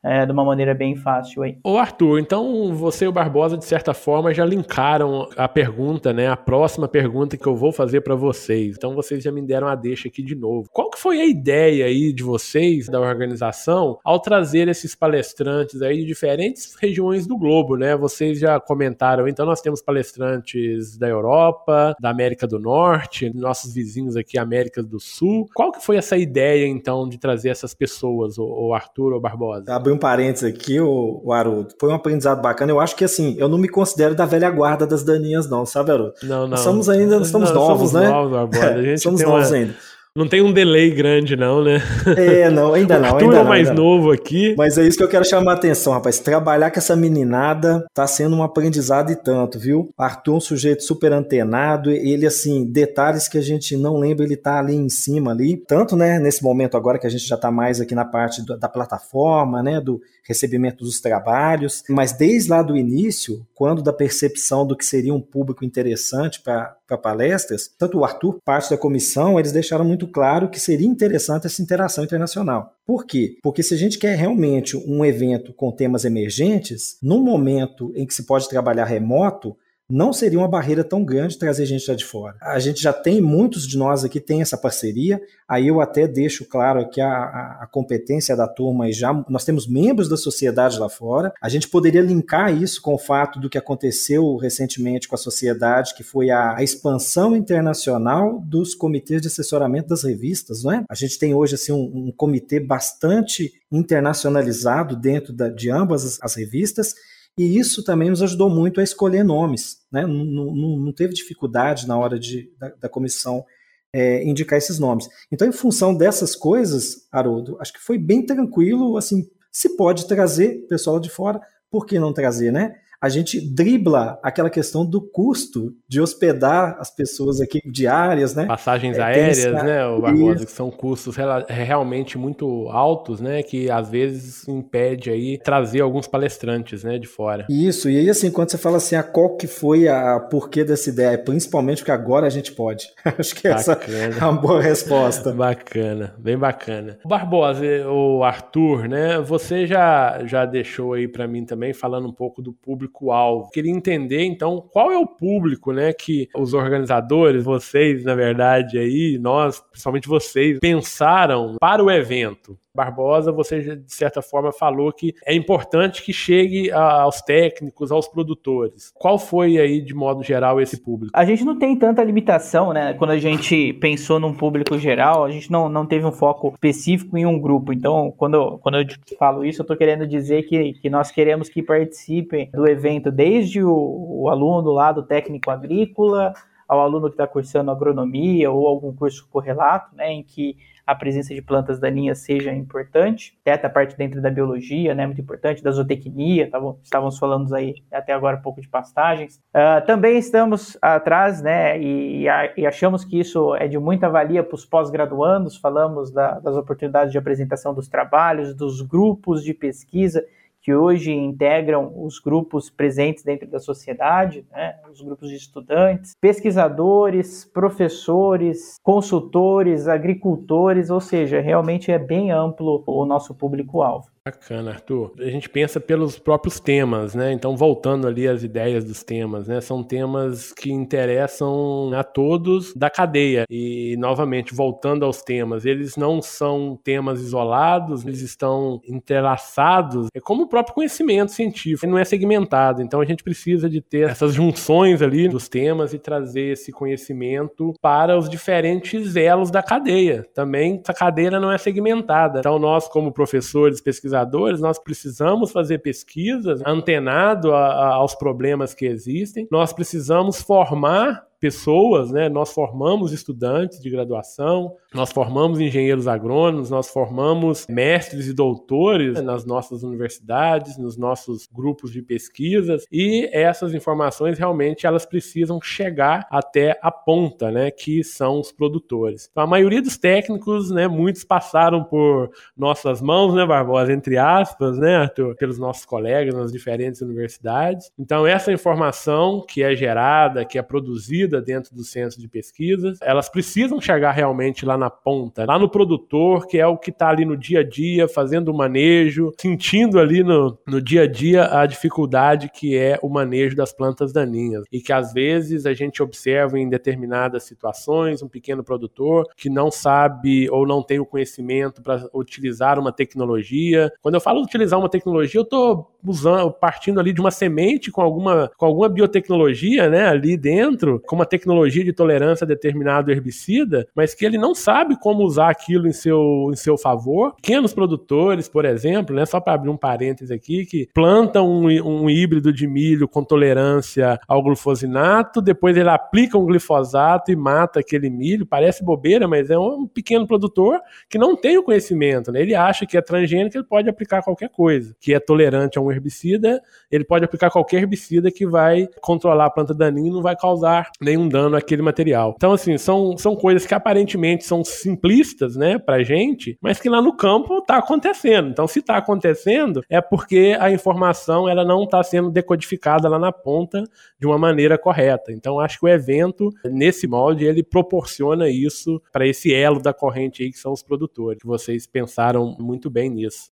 [SPEAKER 2] é, de uma maneira bem fácil aí.
[SPEAKER 1] Ô Arthur, então você e o Barbosa, de certa forma, já linkaram a pergunta, né? A próxima pergunta que eu vou fazer para vocês. Então vocês já me deram a deixa aqui de novo. Qual que foi a ideia aí de vocês, da organização, ao trazer esses palestrantes aí de diferentes regiões do globo, né? Vocês já comentaram, então nós temos palestrantes da Europa, da América do Norte, nossos vizinhos aqui, América do Sul. Qual que foi essa ideia, então, de trazer essas pessoas, o Arthur ou Barbosa?
[SPEAKER 3] Abrir um parênteses aqui, o, o Haroldo. Foi um aprendizado bacana. Eu acho que assim, eu não me considero da velha guarda das daninhas, não, sabe, Haroldo?
[SPEAKER 1] Não, não.
[SPEAKER 3] Nós somos ainda, nós somos não, novos, somos né? Novos,
[SPEAKER 1] agora. A gente somos novos uma... ainda. Não tem um delay grande, não, né?
[SPEAKER 3] É, não, ainda não.
[SPEAKER 1] Arthur
[SPEAKER 3] ainda
[SPEAKER 1] é
[SPEAKER 3] não,
[SPEAKER 1] mais
[SPEAKER 3] ainda
[SPEAKER 1] novo aqui.
[SPEAKER 3] Mas é isso que eu quero chamar a atenção, rapaz. Trabalhar com essa meninada tá sendo um aprendizado e tanto, viu? Arthur é um sujeito super antenado, ele, assim, detalhes que a gente não lembra, ele tá ali em cima ali. Tanto, né, nesse momento agora que a gente já tá mais aqui na parte do, da plataforma, né, do recebimento dos trabalhos, mas desde lá do início, quando da percepção do que seria um público interessante para palestras, tanto o Arthur, parte da comissão, eles deixaram muito claro que seria interessante essa interação internacional. Por quê? Porque se a gente quer realmente um evento com temas emergentes, num momento em que se pode trabalhar remoto, não seria uma barreira tão grande trazer gente lá de fora. A gente já tem, muitos de nós aqui tem essa parceria, aí eu até deixo claro que a, a, a competência da turma e já nós temos membros da sociedade lá fora, a gente poderia linkar isso com o fato do que aconteceu recentemente com a sociedade, que foi a, a expansão internacional dos comitês de assessoramento das revistas, não é? A gente tem hoje assim um, um comitê bastante internacionalizado dentro da, de ambas as, as revistas, e isso também nos ajudou muito a escolher nomes. Né? Não, não, não teve dificuldade na hora de, da, da comissão é, indicar esses nomes. Então, em função dessas coisas, Haroldo, acho que foi bem tranquilo. Assim, se pode trazer pessoal de fora, por que não trazer, né? A gente dribla aquela questão do custo de hospedar as pessoas aqui diárias, né?
[SPEAKER 1] Passagens é, aéreas, essa... né, o Barbosa, que são custos realmente muito altos, né, que às vezes impede aí trazer alguns palestrantes, né, de fora.
[SPEAKER 3] Isso, e aí assim, quando você fala assim, a qual que foi a porquê dessa ideia, principalmente porque agora a gente pode. Acho que bacana. essa é uma boa resposta.
[SPEAKER 1] bacana, bem bacana. Barbosa, o Arthur, né, você já já deixou aí para mim também falando um pouco do público público-alvo. Queria entender, então, qual é o público, né, que os organizadores, vocês, na verdade, aí, nós, principalmente vocês, pensaram para o evento. Barbosa, você de certa forma falou que é importante que chegue aos técnicos, aos produtores. Qual foi aí, de modo geral, esse público?
[SPEAKER 2] A gente não tem tanta limitação, né? Quando a gente pensou num público geral, a gente não, não teve um foco específico em um grupo. Então, quando, quando eu falo isso, eu estou querendo dizer que, que nós queremos que participem do evento desde o, o aluno lá do técnico agrícola ao aluno que está cursando agronomia ou algum curso correlato, né, em que a presença de plantas daninhas seja importante, até a parte dentro da biologia, né, muito importante, da zootecnia, estávamos falando aí até agora um pouco de pastagens. Uh, também estamos atrás, né, e, e, achamos que isso é de muita valia para os pós-graduandos, falamos da, das oportunidades de apresentação dos trabalhos, dos grupos de pesquisa, que hoje integram os grupos presentes dentro da sociedade, né, os grupos de estudantes, pesquisadores, professores, consultores, agricultores, ou seja, realmente é bem amplo o nosso público-alvo.
[SPEAKER 1] Bacana, Arthur. A gente pensa pelos próprios temas, né? Então, voltando ali às ideias dos temas, né? São temas que interessam a todos da cadeia. E, novamente, voltando aos temas, eles não são temas isolados, eles estão entrelaçados. É como o próprio conhecimento científico, ele não é segmentado. Então, a gente precisa de ter essas junções ali dos temas e trazer esse conhecimento para os diferentes elos da cadeia. Também, essa cadeia não é segmentada. Então, nós, como professores, pesquisadores, pesquisadores, nós precisamos fazer pesquisas antenado a, a, aos problemas que existem, nós precisamos formar pessoas, né? Nós formamos estudantes de graduação, nós formamos engenheiros agrônomos, nós formamos mestres e doutores nas nossas universidades, nos nossos grupos de pesquisas e essas informações realmente elas precisam chegar até a ponta, né? Que são os produtores. Então, a maioria dos técnicos, né? Muitos passaram por nossas mãos, né, Barbosa, entre aspas, né, Arthur, pelos nossos colegas nas diferentes universidades. Então, essa informação que é gerada, que é produzida dentro do centro de pesquisas. Elas precisam chegar realmente lá na ponta, lá no produtor, que é o que está ali no dia a dia, fazendo o manejo, sentindo ali no, no dia a dia a dificuldade que é o manejo das plantas daninhas. E que às vezes a gente observa em determinadas situações um pequeno produtor que não sabe ou não tem o conhecimento para utilizar uma tecnologia. Quando eu falo utilizar uma tecnologia, eu estou usando, partindo ali de uma semente com alguma, com alguma biotecnologia, né, ali dentro, com uma tecnologia de tolerância a determinado herbicida, mas que ele não sabe como usar aquilo em seu, em seu favor. Pequenos produtores, por exemplo, né, só para abrir um parêntese aqui, que plantam um, um híbrido de milho com tolerância ao glufosinato, depois ele aplica um glifosato e mata aquele milho. Parece bobeira, mas é um pequeno produtor que não tem o conhecimento. Né? Ele acha que é transgênico, ele pode aplicar qualquer coisa. Que é tolerante a um herbicida, ele pode aplicar qualquer herbicida que vai controlar a planta daninha e não vai causar nenhum dano àquele material. Então, assim, são, são coisas que aparentemente são simplistas, né, pra gente, mas que lá no campo tá acontecendo. Então, se tá acontecendo, é porque a informação ela não está sendo decodificada lá na ponta de uma maneira correta. Então, acho que o evento, nesse molde, ele proporciona isso para esse elo da corrente aí que são os produtores. Que vocês pensaram muito bem nisso.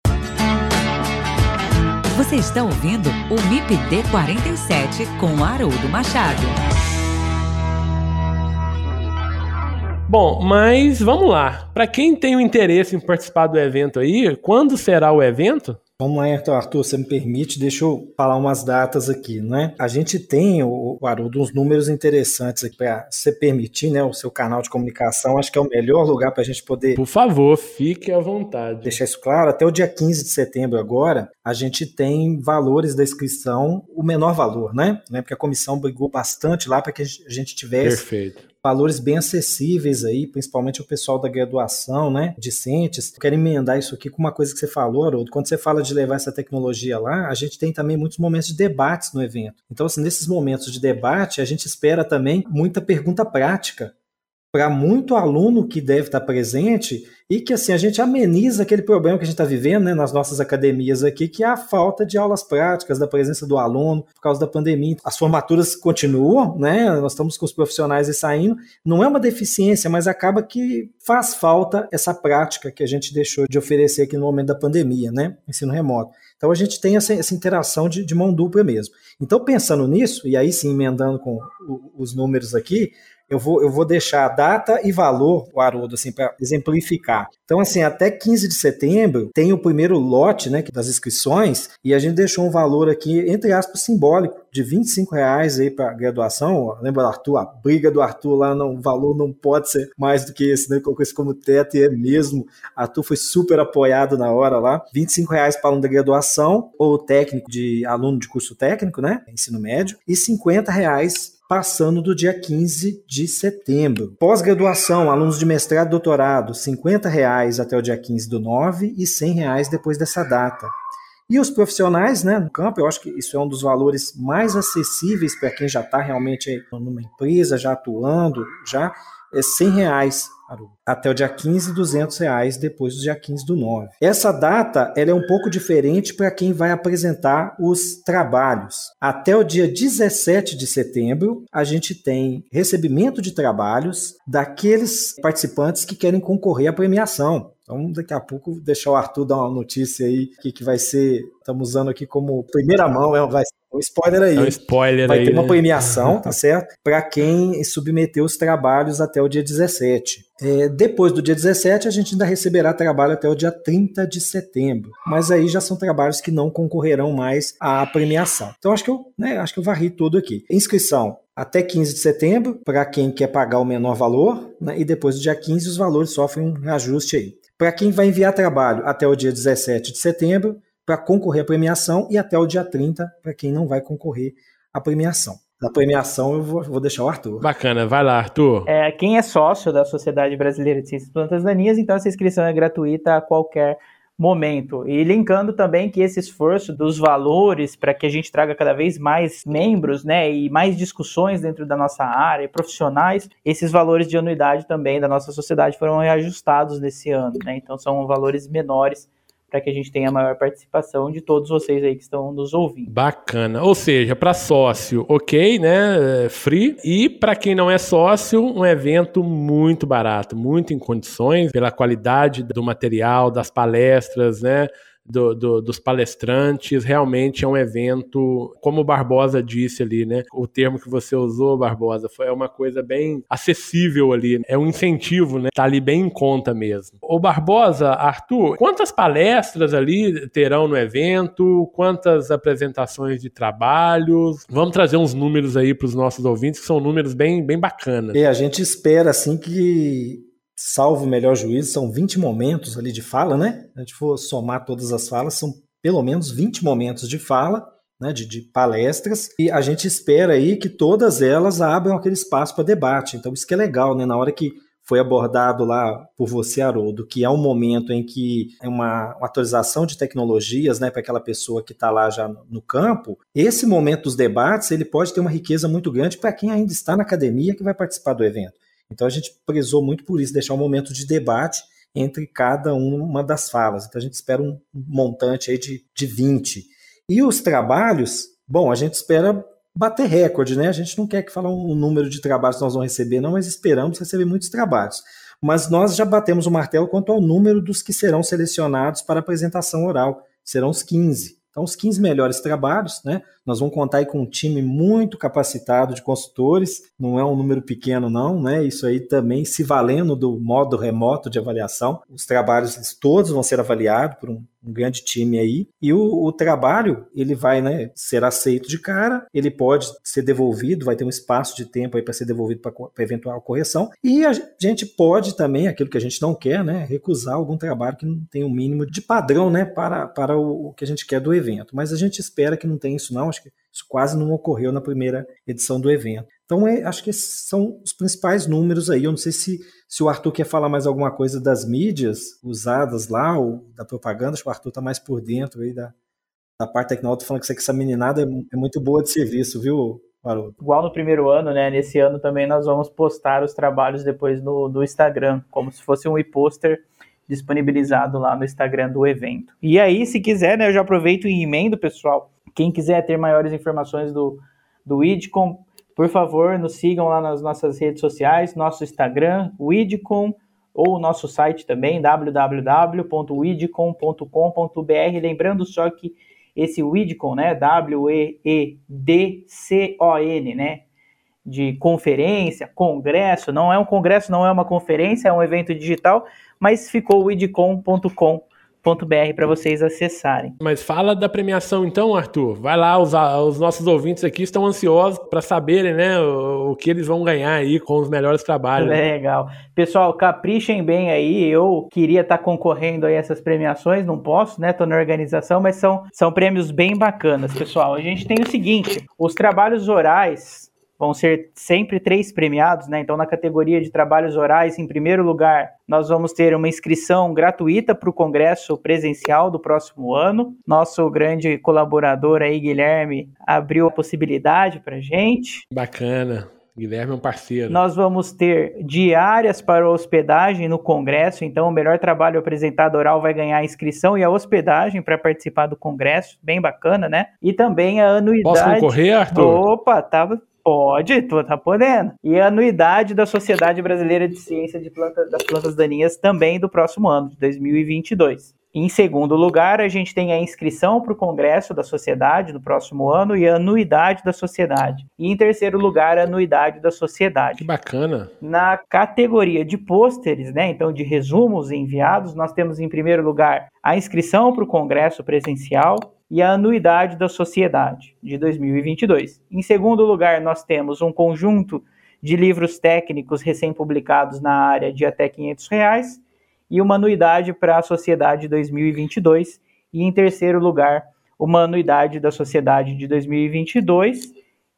[SPEAKER 4] Você está ouvindo o MIPD 47 com Haroldo Machado.
[SPEAKER 1] Bom, mas vamos lá. Para quem tem o interesse em participar do evento aí, quando será o evento?
[SPEAKER 3] Vamos lá, então, Arthur, você me permite, deixa eu falar umas datas aqui, né? A gente tem, o, Haroldo, uns números interessantes aqui para você permitir, né, o seu canal de comunicação, acho que é o melhor lugar para a gente poder...
[SPEAKER 1] Por favor, fique à vontade.
[SPEAKER 3] Deixar isso claro, até o dia 15 de setembro agora, a gente tem valores da inscrição, o menor valor, né? Porque a comissão brigou bastante lá para que a gente tivesse
[SPEAKER 1] Perfeito
[SPEAKER 3] valores bem acessíveis aí, principalmente o pessoal da graduação, né, discentes. Eu quero emendar isso aqui com uma coisa que você falou, Haroldo. Quando você fala de levar essa tecnologia lá, a gente tem também muitos momentos de debates no evento. Então, assim, nesses momentos de debate, a gente espera também muita pergunta prática para muito aluno que deve estar presente e que assim a gente ameniza aquele problema que a gente está vivendo né, nas nossas academias aqui, que é a falta de aulas práticas, da presença do aluno por causa da pandemia. As formaturas continuam, né? Nós estamos com os profissionais saindo. Não é uma deficiência, mas acaba que faz falta essa prática que a gente deixou de oferecer aqui no momento da pandemia, né? Ensino remoto. Então a gente tem essa, essa interação de, de mão dupla mesmo. Então, pensando nisso, e aí sim emendando com os números aqui, eu vou, eu vou deixar data e valor, o Haroldo, assim, para exemplificar. Então, assim, até 15 de setembro tem o primeiro lote né, das inscrições e a gente deixou um valor aqui, entre aspas, simbólico, de 25 reais aí para graduação. Lembra, Arthur? A briga do Arthur lá, não, o valor não pode ser mais do que esse, né? Colocou isso como teto e é mesmo. Arthur foi super apoiado na hora lá. 25 reais para aluno da graduação ou técnico de aluno de curso técnico, né? Ensino médio. E 50 reais passando do dia 15 de setembro. Pós-graduação, alunos de mestrado e doutorado, 50 reais até o dia 15 do 9 e 100 reais depois dessa data. E os profissionais né, no campo, eu acho que isso é um dos valores mais acessíveis para quem já está realmente numa empresa, já atuando, já é 100 reais até o dia 15, 200 reais depois do dia 15 do 9. Essa data ela é um pouco diferente para quem vai apresentar os trabalhos. Até o dia 17 de setembro, a gente tem recebimento de trabalhos daqueles participantes que querem concorrer à premiação. Então, daqui a pouco, deixar o Arthur dar uma notícia aí, que, que vai ser, estamos usando aqui como primeira mão, é, vai ser um spoiler aí. É
[SPEAKER 1] um spoiler
[SPEAKER 3] vai
[SPEAKER 1] aí.
[SPEAKER 3] ter uma né? premiação, tá certo? Para quem submeter os trabalhos até o dia 17. É, depois do dia 17, a gente ainda receberá trabalho até o dia 30 de setembro. Mas aí já são trabalhos que não concorrerão mais à premiação. Então, acho que eu, né, acho que eu varri tudo aqui. Inscrição até 15 de setembro, para quem quer pagar o menor valor, né, e depois do dia 15 os valores sofrem um reajuste aí. Para quem vai enviar trabalho até o dia 17 de setembro, para concorrer à premiação, e até o dia 30 para quem não vai concorrer à premiação. Da premiação eu vou, vou, deixar o Arthur.
[SPEAKER 1] Bacana, vai lá, Arthur.
[SPEAKER 2] É, quem é sócio da Sociedade Brasileira de Ciências Plantas Daninhas, então essa inscrição é gratuita a qualquer momento. E linkando também que esse esforço dos valores para que a gente traga cada vez mais membros, né, e mais discussões dentro da nossa área, profissionais, esses valores de anuidade também da nossa sociedade foram reajustados nesse ano, né? Então são valores menores para que a gente tenha maior participação de todos vocês aí que estão nos ouvindo.
[SPEAKER 1] Bacana. Ou seja, para sócio, ok, né? É, free. E para quem não é sócio, um evento muito barato, muito em condições, pela qualidade do material, das palestras, né? Do, do, dos palestrantes. Realmente é um evento, como o Barbosa disse ali, né? O termo que você usou, Barbosa, foi uma coisa bem acessível ali. É um incentivo, né? Tá ali bem em conta mesmo. O Barbosa, Arthur, quantas palestras ali terão no evento? Quantas apresentações de trabalhos? Vamos trazer uns números aí para os nossos ouvintes, que são números bem, bem bacanas.
[SPEAKER 3] E a gente espera, assim, que salvo o melhor juízo, são 20 momentos ali de fala, né? A gente for somar todas as falas, são pelo menos 20 momentos de fala, né, de, de, palestras, e a gente espera aí que todas elas abram aquele espaço para debate. Então, isso que é legal, né? Na hora que foi abordado lá por você, Haroldo, que é um momento em que é uma, uma atualização de tecnologias né, para aquela pessoa que está lá já no campo, esse momento dos debates ele pode ter uma riqueza muito grande para quem ainda está na academia que vai participar do evento. Então a gente prezou muito por isso, deixar um momento de debate entre cada uma das falas. Então a gente espera um montante aí de, de 20. E os trabalhos, bom, a gente espera bater recorde, né? A gente não quer que fale um número de trabalhos que nós vamos receber, não, mas esperamos receber muitos trabalhos. Mas nós já batemos o martelo quanto ao número dos que serão selecionados para apresentação oral. Serão os 15. Então, os 15 melhores trabalhos, né? Nós vamos contar aí com um time muito capacitado de consultores, não é um número pequeno, não, né? Isso aí também se valendo do modo remoto de avaliação. Os trabalhos todos vão ser avaliados por um um grande time aí. E o, o, trabalho, ele vai né, ser aceito de cara, ele pode ser devolvido, vai ter um espaço de tempo aí para ser devolvido para eventual correção. E a gente pode também, aquilo que a gente não quer, né, recusar algum trabalho que não tem um mínimo de padrão né, para, para o, o que a gente quer do evento. Mas a gente espera que não tenha isso, não. Acho que isso quase não ocorreu na primeira edição do evento. Então, é, acho que esses são os principais números aí. Eu não sei se, se o Arthur quer falar mais alguma coisa das mídias usadas lá, ou da propaganda. Acho que o Arthur está mais por dentro aí da, da parte tecnológica. Falando que essa meninada é, é, muito boa de serviço, viu, Haroldo?
[SPEAKER 2] Igual no primeiro ano, né? Nesse ano também nós vamos postar os trabalhos depois no, no Instagram, como se fosse um e-poster disponibilizado lá no Instagram do evento. E aí, se quiser, né, eu já aproveito e emendo, pessoal. Quem quiser ter maiores informações do, do IDCOM, por favor, nos sigam lá nas nossas redes sociais, nosso Instagram, o IDCOM, ou o nosso site também, www.widcom.com.br. Lembrando só que esse Widcon, né, W-E-E-D-C-O-N, né, de conferência, congresso, não é um congresso, não é uma conferência, é um evento digital, mas ficou widcom.com br para vocês acessarem.
[SPEAKER 1] Mas fala da premiação então, Arthur. Vai lá, os, os nossos ouvintes aqui estão ansiosos para saberem, né, o, o, que eles vão ganhar aí com os melhores trabalhos.
[SPEAKER 2] Legal. Pessoal, caprichem bem aí. Eu queria estar tá concorrendo a essas premiações, não posso, né? Tô na organização, mas são, são prêmios bem bacanas, pessoal. A gente tem o seguinte: os trabalhos orais vão ser sempre três premiados, né? Então, na categoria de trabalhos orais, em primeiro lugar, nós vamos ter uma inscrição gratuita para o congresso presencial do próximo ano. Nosso grande colaborador aí, Guilherme, abriu a possibilidade para gente.
[SPEAKER 1] Bacana. Guilherme é um parceiro.
[SPEAKER 2] Nós vamos ter diárias para hospedagem no congresso, então o melhor trabalho apresentado oral vai ganhar a inscrição e a hospedagem para participar do congresso, bem bacana, né? E também a anuidade.
[SPEAKER 1] Posso concorrer, Arthur?
[SPEAKER 2] Opa, tava Pode, tu tá podendo. E a anuidade da Sociedade Brasileira de Ciência de Planta, das Plantas Daninhas também do próximo ano, de 2022. Em segundo lugar, a gente tem a inscrição para o Congresso da Sociedade no próximo ano e a anuidade da Sociedade. E em terceiro lugar, a anuidade da Sociedade.
[SPEAKER 1] Que bacana.
[SPEAKER 2] Na categoria de pôsteres, né, então de resumos enviados, nós temos em primeiro lugar a inscrição para o Congresso presencial, e a anuidade da sociedade de 2022. Em segundo lugar, nós temos um conjunto de livros técnicos recém-publicados na área de até 500 reais e uma anuidade para a sociedade 2022. E em terceiro lugar, uma anuidade da sociedade de 2022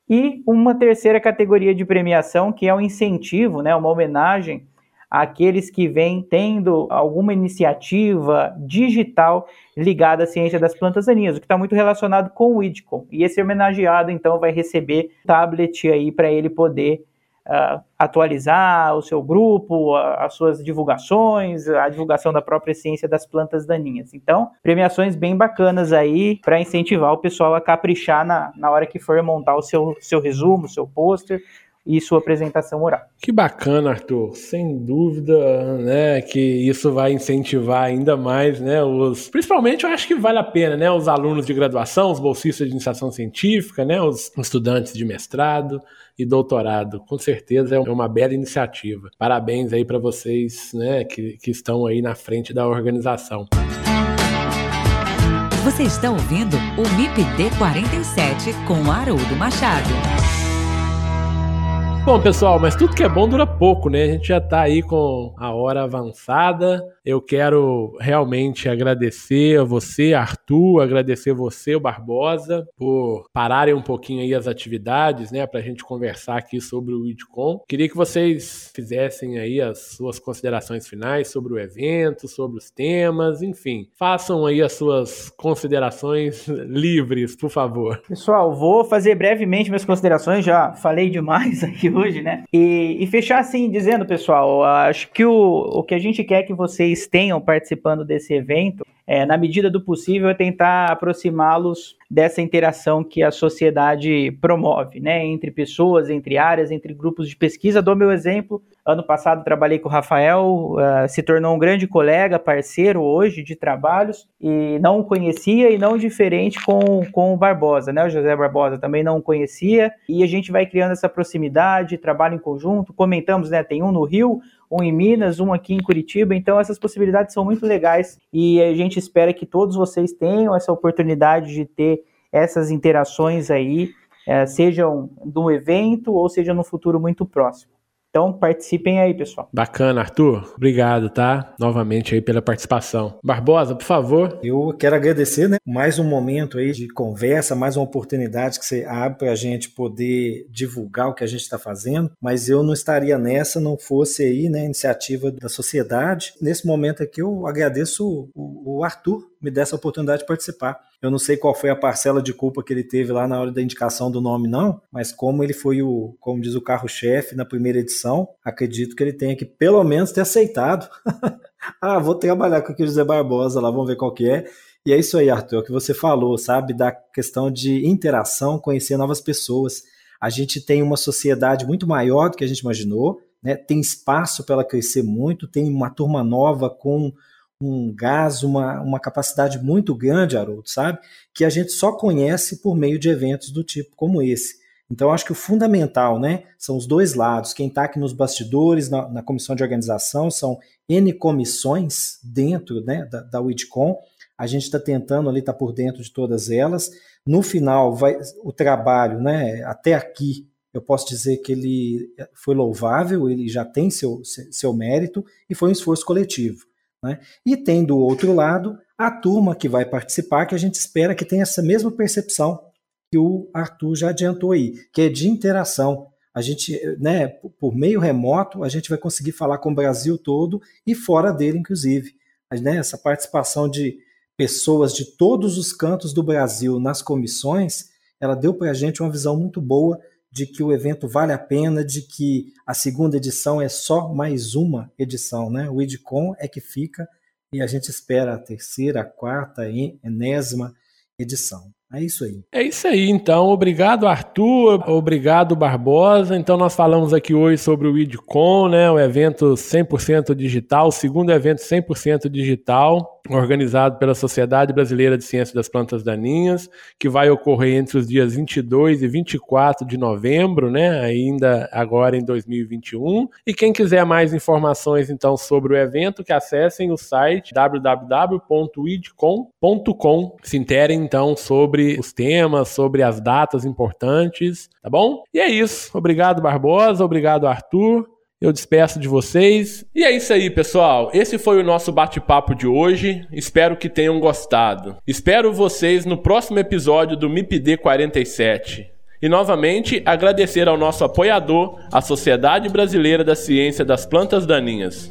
[SPEAKER 2] e uma terceira categoria de premiação que é um incentivo, né, uma homenagem àqueles que vêm tendo alguma iniciativa digital ligada à ciência das plantas daninhas, o que está muito relacionado com o IDCOM. E esse homenageado, então, vai receber tablet aí para ele poder uh, atualizar o seu grupo, as suas divulgações, a divulgação da própria ciência das plantas daninhas. Então, premiações bem bacanas aí para incentivar o pessoal a caprichar na, na hora que for montar o seu, seu resumo, seu pôster, e sua apresentação oral.
[SPEAKER 1] Que bacana, Arthur. Sem dúvida, né, que isso vai incentivar ainda mais, né, os, principalmente eu acho que vale a pena, né, os alunos de graduação, os bolsistas de iniciação científica, né, os estudantes de mestrado e doutorado. Com certeza é uma bela iniciativa. Parabéns aí para vocês, né, que, que estão aí na frente da organização.
[SPEAKER 4] Você está ouvindo o MIPD 47 com Haroldo Machado.
[SPEAKER 1] Bom, pessoal, mas tudo que é bom dura pouco, né? A gente já está aí com a hora avançada. Eu quero realmente agradecer a você, Arthur, agradecer você, o Barbosa, por pararem um pouquinho aí as atividades, né, para a gente conversar aqui sobre o IDCOM. Queria que vocês fizessem aí as suas considerações finais sobre o evento, sobre os temas, enfim, façam aí as suas considerações livres, por favor.
[SPEAKER 2] Pessoal, vou fazer brevemente minhas considerações, já falei demais aqui hoje, né? E, e fechar assim, dizendo, pessoal, acho que o, o que a gente quer que vocês tenham participando desse evento, é, na medida do possível, é tentar aproximá-los dessa interação que a sociedade promove, né? Entre pessoas, entre áreas, entre grupos de pesquisa. Dou meu exemplo. Ano passado trabalhei com o Rafael, uh, se tornou um grande colega, parceiro hoje de trabalhos, e não o conhecia e não diferente com, com o Barbosa, né? O José Barbosa também não o conhecia, e a gente vai criando essa proximidade, trabalho em conjunto, comentamos, né? Tem um no Rio, um em Minas, um aqui em Curitiba. Então essas possibilidades são muito legais e a gente espera que todos vocês tenham essa oportunidade de ter essas interações aí, é, sejam no evento ou seja no futuro muito próximo. Então participem aí, pessoal.
[SPEAKER 1] Bacana, Arthur. Obrigado, tá? Novamente aí pela participação. Barbosa, por favor.
[SPEAKER 3] Eu quero agradecer, né? Mais um momento aí de conversa, mais uma oportunidade que você abre para a gente poder divulgar o que a gente está fazendo. Mas eu não estaria nessa não fosse aí, né, iniciativa da sociedade. Nesse momento aqui eu agradeço o, o Arthur me desse a oportunidade de participar. Eu não sei qual foi a parcela de culpa que ele teve lá na hora da indicação do nome, não, mas como ele foi o, como diz o carro-chefe na primeira edição, acredito que ele tenha que pelo menos ter aceitado. ah, vou trabalhar com o José Barbosa lá, vamos ver qual que é. E é isso aí, Arthur, é que você falou, sabe, da questão de interação, conhecer novas pessoas. A gente tem uma sociedade muito maior do que a gente imaginou, né? tem espaço para ela crescer muito, tem uma turma nova com um gás, uma, uma capacidade muito grande, Haroldo, sabe? Que a gente só conhece por meio de eventos do tipo como esse. Então, acho que o fundamental, né, são os dois lados. Quem está aqui nos bastidores, na, na, comissão de organização, são N comissões dentro né, da, da WIDCOM. A gente está tentando ali estar tá por dentro de todas elas. No final, vai, o trabalho, né, até aqui, eu posso dizer que ele foi louvável, ele já tem seu, seu mérito e foi um esforço coletivo. Né? E tem do outro lado a turma que vai participar, que a gente espera que tenha essa mesma percepção que o Arthur já adiantou aí, que é de interação. A gente, né, por meio remoto, a gente vai conseguir falar com o Brasil todo e fora dele, inclusive. Né, essa participação de pessoas de todos os cantos do Brasil nas comissões, ela deu para a gente uma visão muito boa de que o evento vale a pena, de que a segunda edição é só mais uma edição, né? O IDCOM é que fica e a gente espera a terceira, a quarta, a enésima edição. É isso aí.
[SPEAKER 1] É isso aí, então. Obrigado, Arthur. Obrigado, Barbosa. Então, nós falamos aqui hoje sobre o IDCOM, né? O evento 100% digital, o segundo evento 100% digital organizado pela Sociedade Brasileira de Ciência das Plantas Daninhas, que vai ocorrer entre os dias 22 e 24 de novembro, né, ainda agora em 2021. E quem quiser mais informações então sobre o evento, que acessem o site www.idcom.com. Se interem então os temas, sobre as datas importantes, tá bom? E é isso. Obrigado Barbosa, obrigado Arthur. Eu despeço de vocês. E é isso aí, pessoal. Esse foi o nosso bate-papo de hoje. Espero que tenham gostado. Espero vocês no próximo episódio do MIPD 47. E novamente agradecer ao nosso apoiador, a Sociedade Brasileira da Ciência das Plantas Daninhas.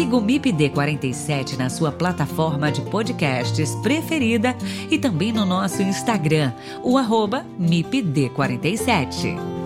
[SPEAKER 4] Siga o MIPD47 na sua plataforma de podcasts preferida e também no nosso Instagram, o arroba MIPD47.